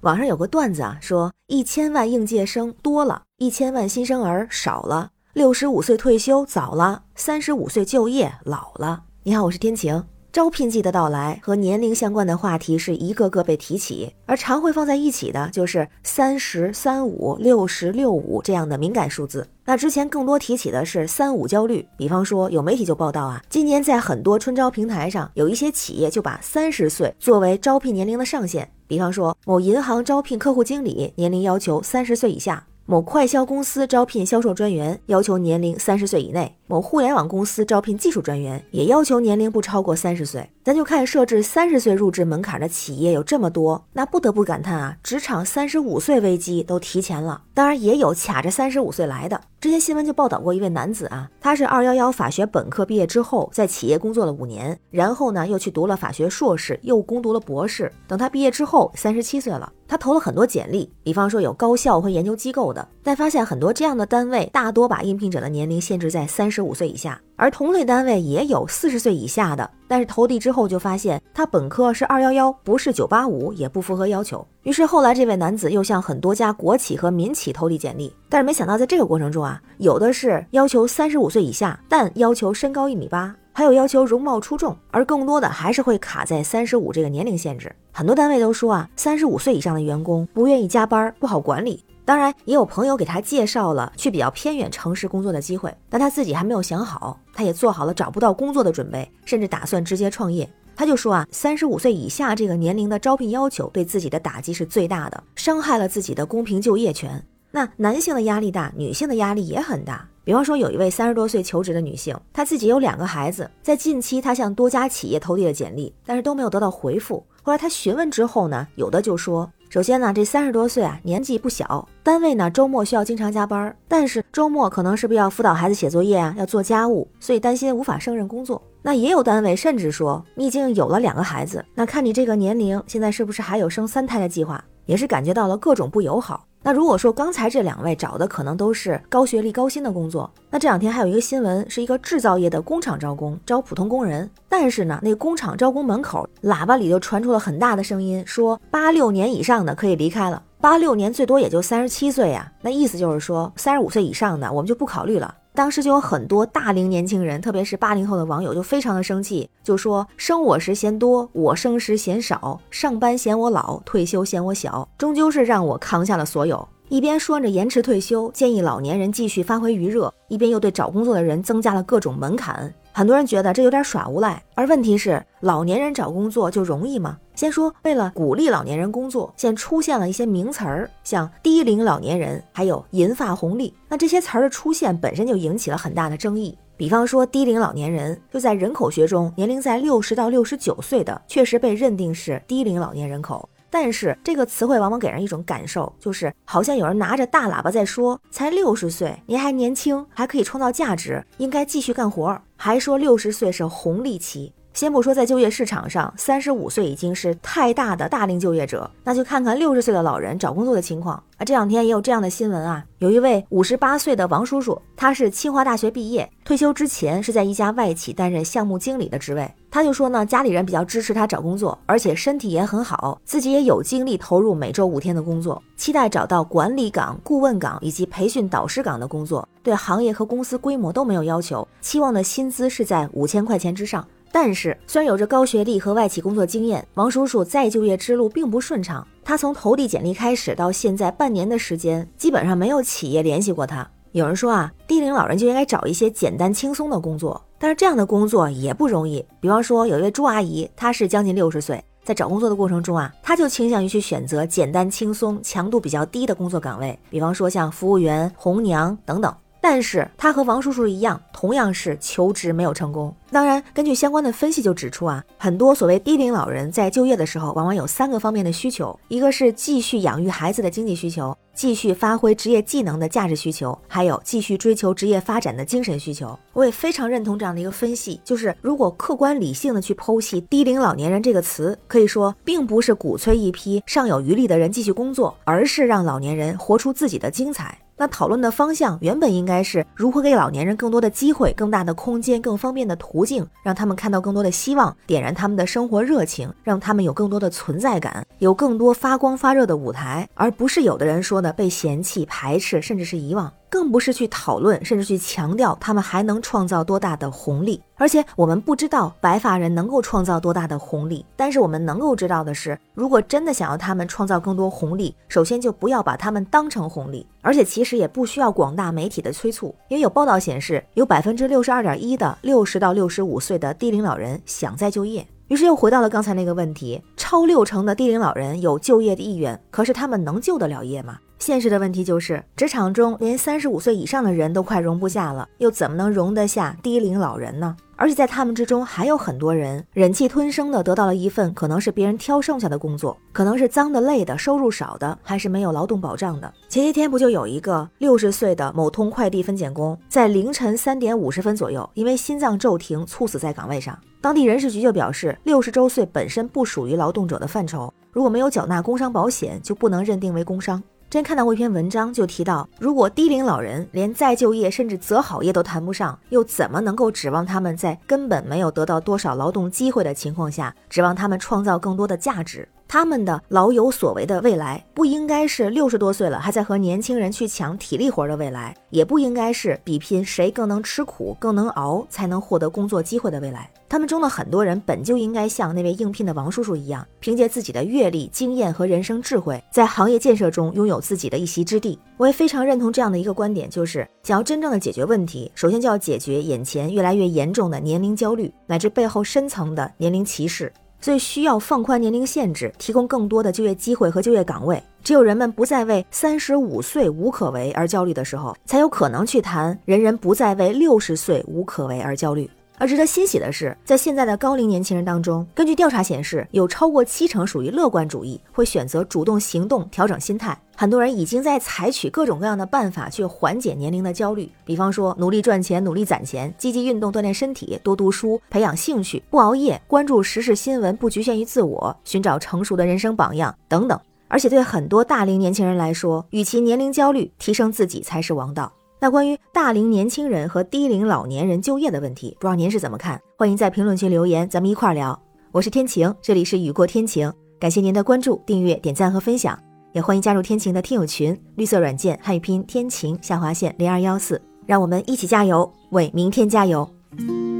网上有个段子啊，说一千万应届生多了，一千万新生儿少了，六十五岁退休早了，三十五岁就业老了。你好，我是天晴。招聘季的到来和年龄相关的话题是一个个被提起，而常会放在一起的就是三十三五、六十六五这样的敏感数字。那之前更多提起的是三五焦虑，比方说有媒体就报道啊，今年在很多春招平台上，有一些企业就把三十岁作为招聘年龄的上限，比方说某银行招聘客户经理，年龄要求三十岁以下。某快销公司招聘销售专员，要求年龄三十岁以内；某互联网公司招聘技术专员，也要求年龄不超过三十岁。咱就看设置三十岁入职门槛的企业有这么多，那不得不感叹啊，职场三十五岁危机都提前了。当然，也有卡着三十五岁来的。之前新闻就报道过一位男子啊，他是二幺幺法学本科毕业之后，在企业工作了五年，然后呢又去读了法学硕士，又攻读了博士。等他毕业之后，三十七岁了。他投了很多简历，比方说有高校和研究机构的，但发现很多这样的单位大多把应聘者的年龄限制在三十五岁以下，而同类单位也有四十岁以下的，但是投递之后就发现他本科是二幺幺，不是九八五，也不符合要求。于是后来这位男子又向很多家国企和民企投递简历，但是没想到在这个过程中啊，有的是要求三十五岁以下，但要求身高一米八。还有要求容貌出众，而更多的还是会卡在三十五这个年龄限制。很多单位都说啊，三十五岁以上的员工不愿意加班，不好管理。当然，也有朋友给他介绍了去比较偏远城市工作的机会，但他自己还没有想好，他也做好了找不到工作的准备，甚至打算直接创业。他就说啊，三十五岁以下这个年龄的招聘要求对自己的打击是最大的，伤害了自己的公平就业权。那男性的压力大，女性的压力也很大。比方说，有一位三十多岁求职的女性，她自己有两个孩子，在近期她向多家企业投递了简历，但是都没有得到回复。后来他询问之后呢，有的就说，首先呢，这三十多岁啊，年纪不小，单位呢周末需要经常加班，但是周末可能是不是要辅导孩子写作业啊，要做家务，所以担心无法胜任工作。那也有单位甚至说，你已经有了两个孩子，那看你这个年龄，现在是不是还有生三胎的计划？也是感觉到了各种不友好。那如果说刚才这两位找的可能都是高学历高薪的工作，那这两天还有一个新闻，是一个制造业的工厂招工，招普通工人。但是呢，那工厂招工门口喇叭里就传出了很大的声音，说八六年以上的可以离开了，八六年最多也就三十七岁呀。那意思就是说，三十五岁以上的我们就不考虑了。当时就有很多大龄年轻人，特别是八零后的网友，就非常的生气，就说生我时嫌多，我生时嫌少，上班嫌我老，退休嫌我小，终究是让我扛下了所有。一边说着延迟退休，建议老年人继续发挥余热，一边又对找工作的人增加了各种门槛。很多人觉得这有点耍无赖，而问题是，老年人找工作就容易吗？先说，为了鼓励老年人工作，现出现了一些名词儿，像低龄老年人，还有银发红利。那这些词儿的出现本身就引起了很大的争议。比方说，低龄老年人，就在人口学中，年龄在六十到六十九岁的，确实被认定是低龄老年人口。但是这个词汇往往给人一种感受，就是好像有人拿着大喇叭在说：“才六十岁，您还年轻，还可以创造价值，应该继续干活。”还说六十岁是红利期。先不说在就业市场上，三十五岁已经是太大的大龄就业者，那就看看六十岁的老人找工作的情况啊。这两天也有这样的新闻啊，有一位五十八岁的王叔叔，他是清华大学毕业，退休之前是在一家外企担任项目经理的职位。他就说呢，家里人比较支持他找工作，而且身体也很好，自己也有精力投入每周五天的工作，期待找到管理岗、顾问岗以及培训导师岗的工作，对行业和公司规模都没有要求，期望的薪资是在五千块钱之上。但是，虽然有着高学历和外企工作经验，王叔叔再就业之路并不顺畅。他从投递简历开始到现在半年的时间，基本上没有企业联系过他。有人说啊，低龄老人就应该找一些简单轻松的工作，但是这样的工作也不容易。比方说，有一位朱阿姨，她是将近六十岁，在找工作的过程中啊，她就倾向于去选择简单轻松、强度比较低的工作岗位，比方说像服务员、红娘等等。但是他和王叔叔一样，同样是求职没有成功。当然，根据相关的分析就指出啊，很多所谓低龄老人在就业的时候，往往有三个方面的需求：一个是继续养育孩子的经济需求，继续发挥职业技能的价值需求，还有继续追求职业发展的精神需求。我也非常认同这样的一个分析，就是如果客观理性的去剖析“低龄老年人”这个词，可以说并不是鼓吹一批尚有余力的人继续工作，而是让老年人活出自己的精彩。那讨论的方向原本应该是如何给老年人更多的机会、更大的空间、更方便的途径，让他们看到更多的希望，点燃他们的生活热情，让他们有更多的存在感，有更多发光发热的舞台，而不是有的人说的被嫌弃、排斥，甚至是遗忘。更不是去讨论，甚至去强调他们还能创造多大的红利。而且我们不知道白发人能够创造多大的红利，但是我们能够知道的是，如果真的想要他们创造更多红利，首先就不要把他们当成红利。而且其实也不需要广大媒体的催促，因为有报道显示，有百分之六十二点一的六十到六十五岁的低龄老人想再就业。于是又回到了刚才那个问题：超六成的低龄老人有就业的意愿，可是他们能就得了业吗？现实的问题就是，职场中连三十五岁以上的人都快容不下了，又怎么能容得下低龄老人呢？而且在他们之中还有很多人忍气吞声的得到了一份可能是别人挑剩下的工作，可能是脏的、累的、收入少的，还是没有劳动保障的。前些天不就有一个六十岁的某通快递分拣工，在凌晨三点五十分左右，因为心脏骤停猝死在岗位上。当地人事局就表示，六十周岁本身不属于劳动者的范畴，如果没有缴纳工伤保险，就不能认定为工伤。真看到过一篇文章，就提到，如果低龄老人连再就业甚至择好业都谈不上，又怎么能够指望他们在根本没有得到多少劳动机会的情况下，指望他们创造更多的价值？他们的老有所为的未来，不应该是六十多岁了还在和年轻人去抢体力活的未来，也不应该是比拼谁更能吃苦、更能熬才能获得工作机会的未来。他们中的很多人本就应该像那位应聘的王叔叔一样，凭借自己的阅历、经验和人生智慧，在行业建设中拥有自己的一席之地。我也非常认同这样的一个观点，就是想要真正的解决问题，首先就要解决眼前越来越严重的年龄焦虑，乃至背后深层的年龄歧视。所以需要放宽年龄限制，提供更多的就业机会和就业岗位。只有人们不再为三十五岁无可为而焦虑的时候，才有可能去谈人人不再为六十岁无可为而焦虑。而值得欣喜的是，在现在的高龄年轻人当中，根据调查显示，有超过七成属于乐观主义，会选择主动行动调整心态。很多人已经在采取各种各样的办法去缓解年龄的焦虑，比方说努力赚钱、努力攒钱、积极运动锻炼身体、多读书、培养兴趣、不熬夜、关注时事新闻、不局限于自我、寻找成熟的人生榜样等等。而且对很多大龄年轻人来说，与其年龄焦虑，提升自己才是王道。那关于大龄年轻人和低龄老年人就业的问题，不知道您是怎么看？欢迎在评论区留言，咱们一块儿聊。我是天晴，这里是雨过天晴，感谢您的关注、订阅、点赞和分享，也欢迎加入天晴的听友群，绿色软件汉语拼天晴下划线零二幺四，让我们一起加油，为明天加油，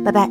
拜拜。